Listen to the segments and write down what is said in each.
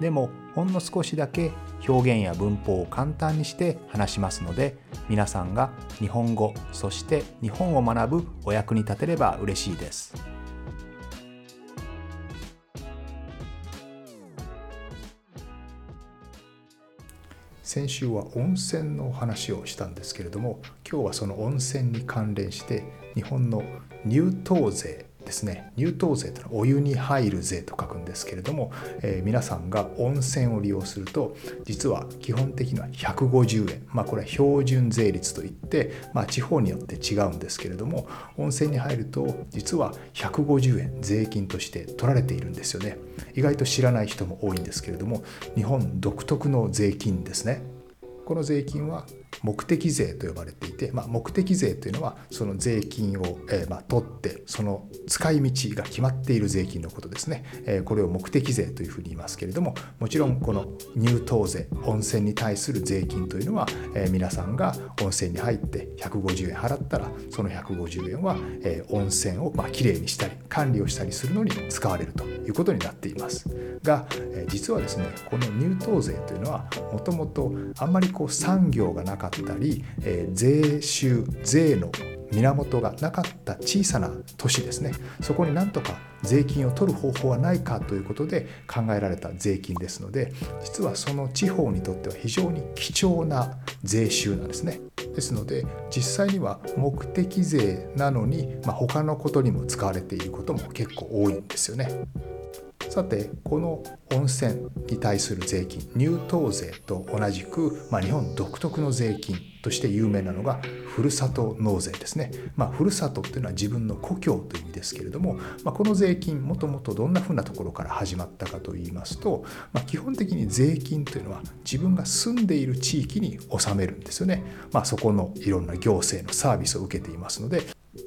でもほんの少しだけ表現や文法を簡単にして話しますので皆さんが日本語そして日本を学ぶお役に立てれば嬉しいです。先週は温泉の話をしたんですけれども今日はその温泉に関連して日本の入湯税ですね入湯税というのはお湯に入る税と書くんですけれども、えー、皆さんが温泉を利用すると実は基本的には150円。まあこれは標準税率といって、まあ、地方によって違うんですけれども温泉に入ると実は150円税金として取られているんですよね。意外と知らない人も多いんですけれども日本独特の税金ですね。この税金は目的税と呼ばれていて、まあ、目的税というのはその税金を、えー、まあ取ってその使い道が決まっている税金のことですね、えー、これを目的税というふうに言いますけれどももちろんこの入湯税温泉に対する税金というのは、えー、皆さんが温泉に入って150円払ったらその150円は、え、温泉をまあきれいにしたり管理をしたりするのに使われるということになっています。が、え、実はですねこの入湯税というのはもともとあんまりこう産業がなかったり、えー、税収税の源がなかった小さな都市ですね。そこになんとか税金を取る方法はないかということで考えられた税金ですので実はその地方にとっては非常に貴重な税収なんですね。ですので実際には目的税なのに、まあ、他のことにも使われていることも結構多いんですよね。さてこの温泉に対する税金入湯税と同じく、まあ、日本独特の税金として有名なのがふるさと納税ですね。まあ、ふるさとっていうのは自分の故郷という意味ですけれども、まあ、この税金もともとどんなふうなところから始まったかといいますと、まあ、基本的に税金というのは自分が住んでいる地域に納めるんですよね。まあ、そこのいろんな行政のサービスを受けていますので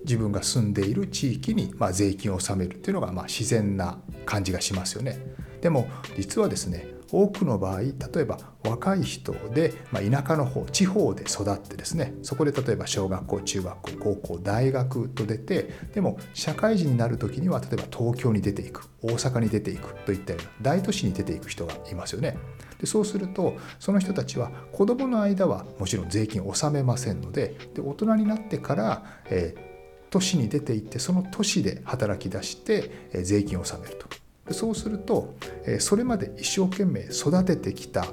自分が住んでいる地域にま税金を納めるっていうのがま自然な感じがしますよね。でも実はですね多くの場合例えば若い人で、まあ、田舎の方地方で育ってですねそこで例えば小学校中学校高校大学と出てでも社会人になる時には例えば東京に出ていく大阪に出ていくといったような大都市に出ていく人がいますよね。でそうするとその人たちは子どもの間はもちろん税金を納めませんのでで大人になってから、えー都市に出ていってその都市で働き出して税金を納めるとそうするとそれまで一生懸命育ててきた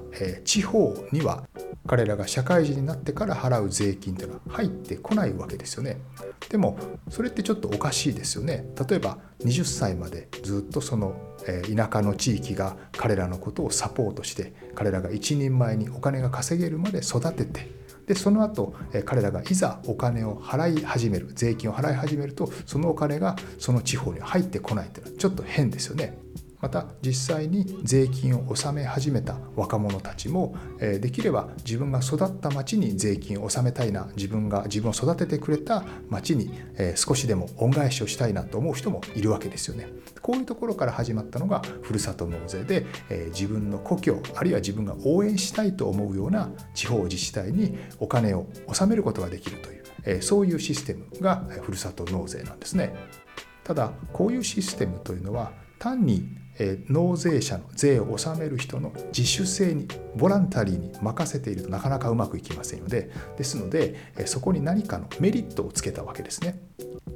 地方には彼らが社会人になってから払う税金というのは入ってこないわけですよね。でもそれってちょっとおかしいですよね。例えば20歳までずっとその田舎の地域が彼らのことをサポートして彼らが一人前にお金が稼げるまで育ててでその後彼らがいざお金を払い始める税金を払い始めるとそのお金がその地方に入ってこないっていうのはちょっと変ですよね。また実際に税金を納め始めた若者たちもできれば自分が育った町に税金を納めたいな自分が自分を育ててくれた町に少しでも恩返しをしたいなと思う人もいるわけですよね。こういうところから始まったのがふるさと納税で自分の故郷あるいは自分が応援したいと思うような地方自治体にお金を納めることができるというそういうシステムがふるさと納税なんですね。ただこういうシステムというのは単に納税者の税を納める人の自主性にボランタリーに任せているとなかなかうまくいきませんのでですのでそこに何かのメリットをつけたわけですね。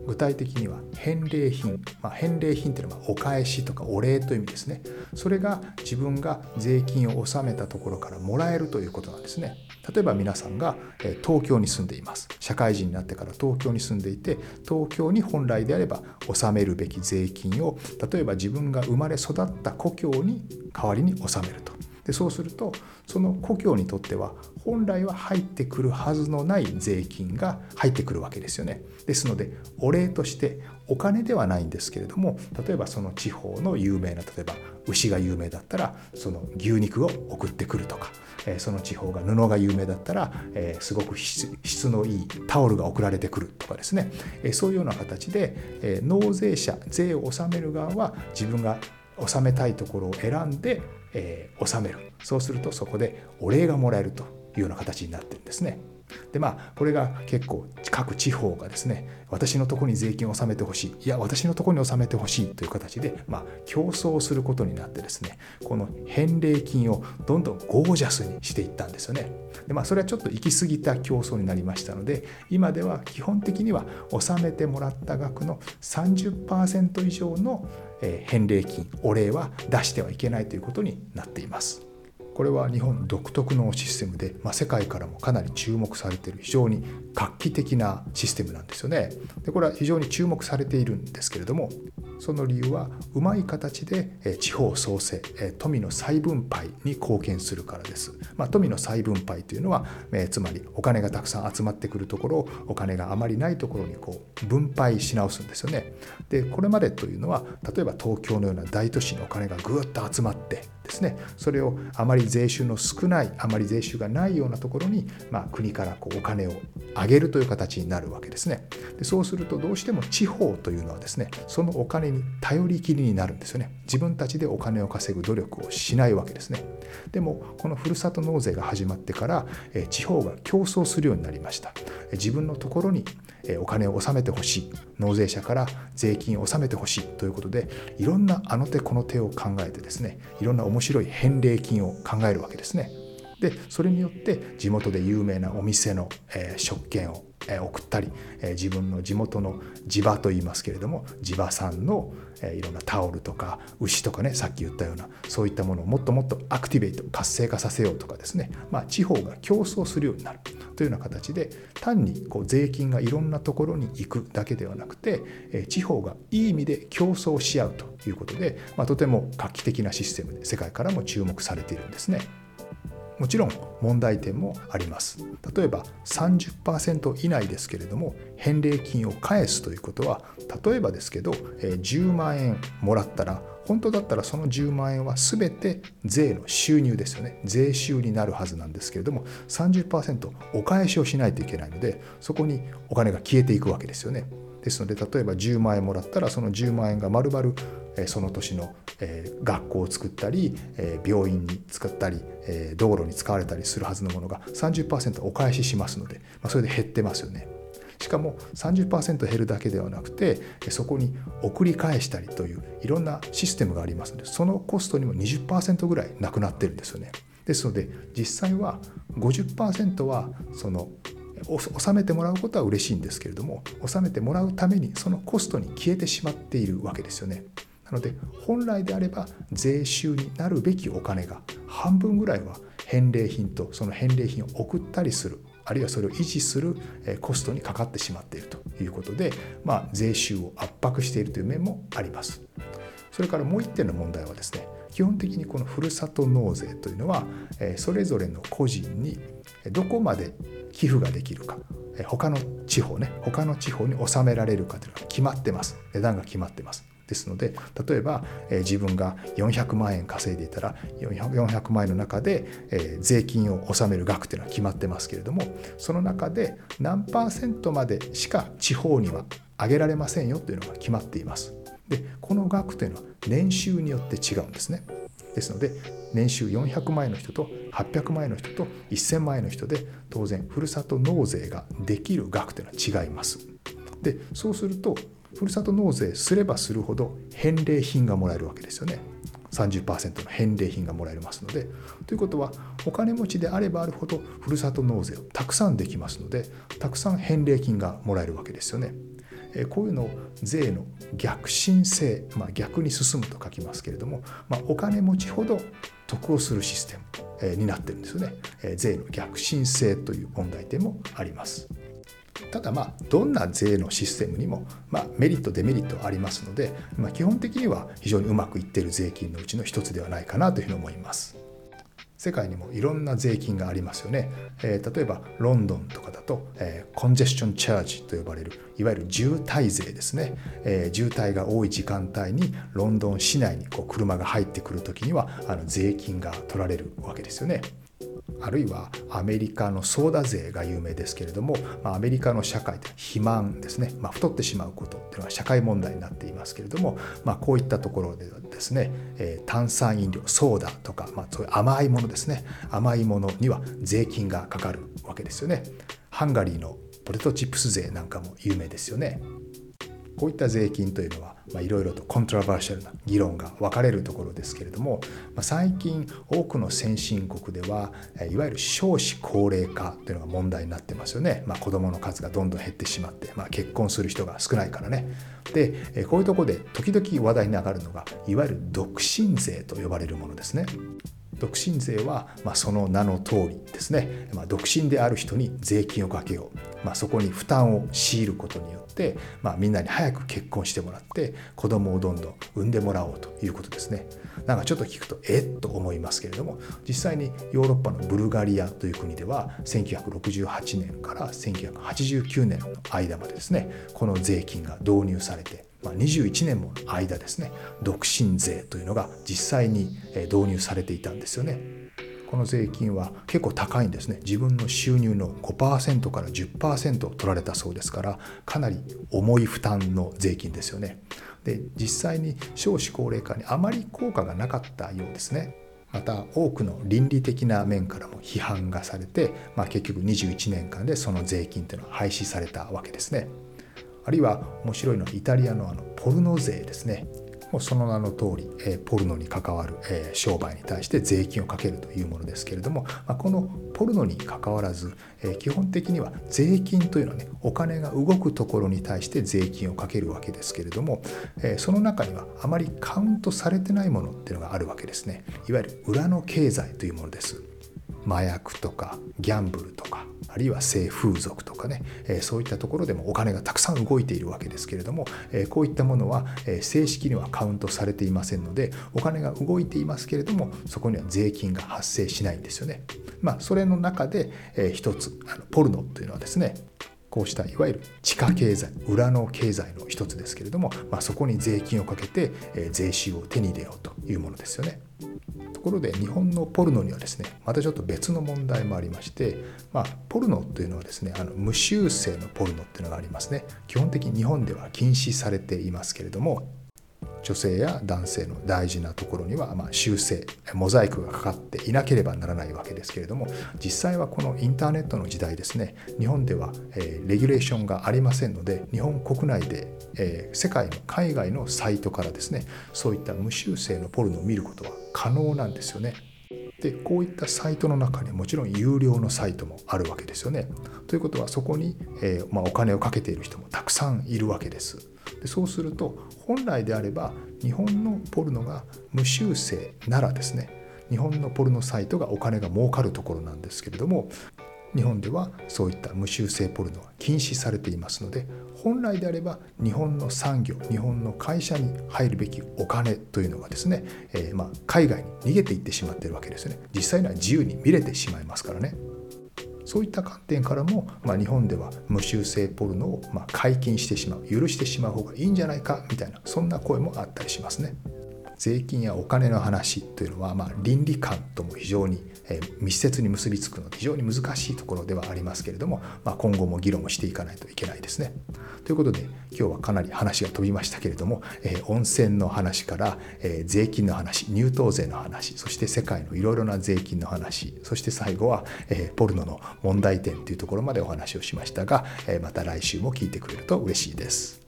具体的には返礼品、まあ、返礼品というのはお返しとかお礼という意味ですね。それが自分が税金を納めたところからもらえるということなんですね。例えば皆さんが東京に住んでいます。社会人になってから東京に住んでいて東京に本来であれば納めるべき税金を例えば自分が生まれ育った故郷に代わりに納めると。でそうするとその故郷にとっては本来は入ってくるはずのない税金が入ってくるわけですよね。ですのでお礼としてお金ではないんですけれども例えばその地方の有名な例えば牛が有名だったらその牛肉を送ってくるとか、えその地方が布が有名だったら、えすごく質のいいタオルが送られてくるとかですね、えそういうような形で、え納税者税を納める側は自分が納めたいところを選んで、え納めるそうするとそこでお礼がもらえるというような形になってるんですね。でまあこれが結構各地方がですね私のとこに税金を納めてほしいいや私のとこに納めてほしいという形で、まあ、競争することになってですねこの返礼金をどんどんゴージャスにしていったんですよねで、まあ、それはちょっと行き過ぎた競争になりましたので今では基本的には納めてもらった額の30%以上の返礼金お礼は出してはいけないということになっています。これは日本独特のシステムで、まあ、世界からもかなり注目されている非常に画期的なシステムなんですよね。でこれは非常に注目されているんですけれどもその理由はうまい形で地方創生富の再分配に貢献するからです。まあ、富の再分配というのはつまりお金がたくさん集まってくるところをお金があまりないところにこう分配し直すんですよね。でこれまでというのは例えば東京のような大都市にお金がぐっと集まってですね。それをあまり税収の少ないあまり税収がないようなところに、まあ、国からこうお金を上げるという形になるわけですね。でそうするとどうしても地方というのはですねそのお金に頼りきりになるんですよね。自分たちでお金を稼ぐ努力をしないわけですね。でもこのふるさと納税が始まってから地方が競争するようになりました。自分のところにお金を納めてほしい。納税者から税金を納めてほしいということでいろんなあの手この手を考えてですねいろんな面白い返礼金を考えるわけですね。でそれによって地元で有名なお店の、えー、食券をえ送ったりえ自分の地元の地場と言いますけれども地場産のえいろんなタオルとか牛とかねさっき言ったようなそういったものをもっともっとアクティベート活性化させようとかですね、まあ、地方が競争するようになるというような形で単にこう税金がいろんなところに行くだけではなくてえ地方がいい意味で競争し合うということで、まあ、とても画期的なシステムで世界からも注目されているんですね。もちろん問題点もあります。例えば30%以内ですけれども返礼金を返すということは例えばですけど10万円もらったら本当だったらその10万円は全て税の収入ですよね税収になるはずなんですけれども30%お返しをしないといけないのでそこにお金が消えていくわけですよねですので例えば10万円もらったらその10万円が丸々その年の学校を作ったり病院に使ったり道路に使われたりするはずのものが30%お返ししますのでそれで減ってますよね。しかも30%減るだけではなくてそこに送り返したりといういろんなシステムがありますのでそのコストにも20%ぐらいなくなってるんですよね。ですので実際は50%はその納めてもらうことは嬉しいんですけれども納めてもらうためにそのコストに消えてしまっているわけですよね。なので本来であれば税収になるべきお金が半分ぐらいは返礼品とその返礼品を送ったりするあるいはそれを維持するコストにかかってしまっているということで、まあ、税収を圧迫しているという面もあります。それからもう一点の問題はですね基本的にこのふるさと納税というのはそれぞれの個人にどこまで寄付ができるか他の地方ね他の地方に納められるかというのが決まってます値段が決まってますですので例えば、え、自分が400万円稼いでいたら400万円の中で、え、税金を納める額というのは決まってますけれどもその中で何パーセントまでしか地方には上げられませんよというのが決まっています。でこの額というのは年収によって違うんですね。ですので年収400万円の人と800万円の人と1000万円の人で当然ふるさと納税ができる額というのは違います。でそうするとふるさと納税すればするほど返礼品がもらえるわけですよね。30%の返礼品がもらえますのでということはお金持ちであればあるほどふるさと納税をたくさんできますのでたくさん返礼金がもらえるわけですよね。こういうのを税の逆進性、まあ、逆に進むと書きますけれども、まあ、お金持ちほど得をするシステムになってるんですよね。税の逆進性という問題点もあります。ただまあどんな税のシステムにもまメリットデメリットありますので、ま、基本的には非常にうまくいっている税金のうちの一つではないかなというふうに思います。世界にもいろんな税金がありますよね、えー、例えばロンドンとかだと、えー、コンジェスチョンチャージと呼ばれるいわゆる渋滞税ですね、えー、渋滞が多い時間帯にロンドン市内にこう車が入ってくる時にはあの税金が取られるわけですよね。あるいはアメリカのソーダ税が有名ですけれども、ま、アメリカの社会って肥満ですね、まあ、太ってしまうことっていうのは社会問題になっていますけれども、まあ、こういったところでですね、え、炭酸飲料ソーダとか、まあ、そういう甘いものですね。甘いものには税金がかかるわけですよね。ハンガリーのポテトチップス税なんかも有名ですよね。こういった税金というのはいろいろとコントラバーシャルな議論が分かれるところですけれども、ま、最近多くの先進国ではいわゆる少子高齢化というのが問題になってますよね、まあ、子どもの数がどんどん減ってしまって、まあ、結婚する人が少ないからね。でこういうとこで時々話題に上がるのがいわゆる独身税と呼ばれるものですね。独身税は、まあ、その名の通りですね、まあ、独身である人に税金をかけよう、まあ、そこに負担を強いることによって、ま、みんなに早く結婚してもらって子供をどんどん産んでもらおうということですね。なんかちょっと聞くとえっ？と思いますけれども実際にヨーロッパのブルガリアという国では1968年から1989年の間までですねこの税金が導入されてまあ、21年もの間ですね独身税というのが実際に導入されていたんですよね。この税金は結構高いんですね。自分の収入の5%から10%取られたそうですからかなり重い負担の税金ですよね。で実際に少子高齢化にあまり効果がなかったようですねまた多くの倫理的な面からも批判がされて、まあ、結局21年間でその税金というのは廃止されたわけですね。あるいは面白いのはイタリアのあのポルノ税ですねもうその名の通り、えポルノに関わる、え商売に対して税金をかけるというものですけれども、まこのポルノにかかわらず、え基本的には税金というのはねお金が動くところに対して税金をかけるわけですけれども、えその中にはあまりカウントされてないものっていうのがあるわけですね。いわゆる裏の経済というものです。麻薬とかギャンブルとかあるいは性風俗とかね、そういったところでもお金がたくさん動いているわけですけれども、こういったものは、正式にはカウントされていませんのでお金が動いていますけれどもそこには税金が発生しないんですよね。まあ、それの中で、一つポルノというのはですねこうしたいわゆる地下経済裏の経済の一つですけれども、まあ、そこに税金をかけて、税収を手に入れようというものですよね。ところで日本のポルノにはですねまたちょっと別の問題もありまして、まあ、ポルノというのはですねあの無修正のポルノっていうのがありますね。基本的に日本では禁止されていますけれども女性や男性の大事なところには、ま、修正モザイクがかかっていなければならないわけですけれども実際はこのインターネットの時代ですね日本では、え、レギュレーションがありませんので日本国内で、え、世界の海外のサイトからですねそういった無修正のポルノを見ることは可能なんですよね。でこういったサイトの中にもちろん有料のサイトもあるわけですよね。ということはそこに、えー、まあ、お金をかけている人もたくさんいるわけです。でそうすると本来であれば日本のポルノが無修正ならですね日本のポルノサイトがお金が儲かるところなんですけれども日本ではそういった無修正ポルノは禁止されていますので本来であれば日本の産業日本の会社に入るべきお金というのがですね、えー、まあ海外に逃げていってしまっているわけですよね実際には自由に見れてしまいますからね。そういった観点からも、まあ、日本では無修正ポルノをま解禁してしまう許してしまう方がいいんじゃないかみたいなそんな声もあったりしますね。税金やお金の話というのは、まあ、倫理観とも非常に密接に結びつくので非常に難しいところではありますけれども、まあ、今後も議論をしていかないといけないですね。ということで今日はかなり話が飛びましたけれども、えー、温泉の話から、えー、税金の話入湯税の話そして世界のいろいろな税金の話そして最後は、えー、ポルノの問題点というところまでお話をしましたが、えまた来週も聞いてくれると嬉しいです。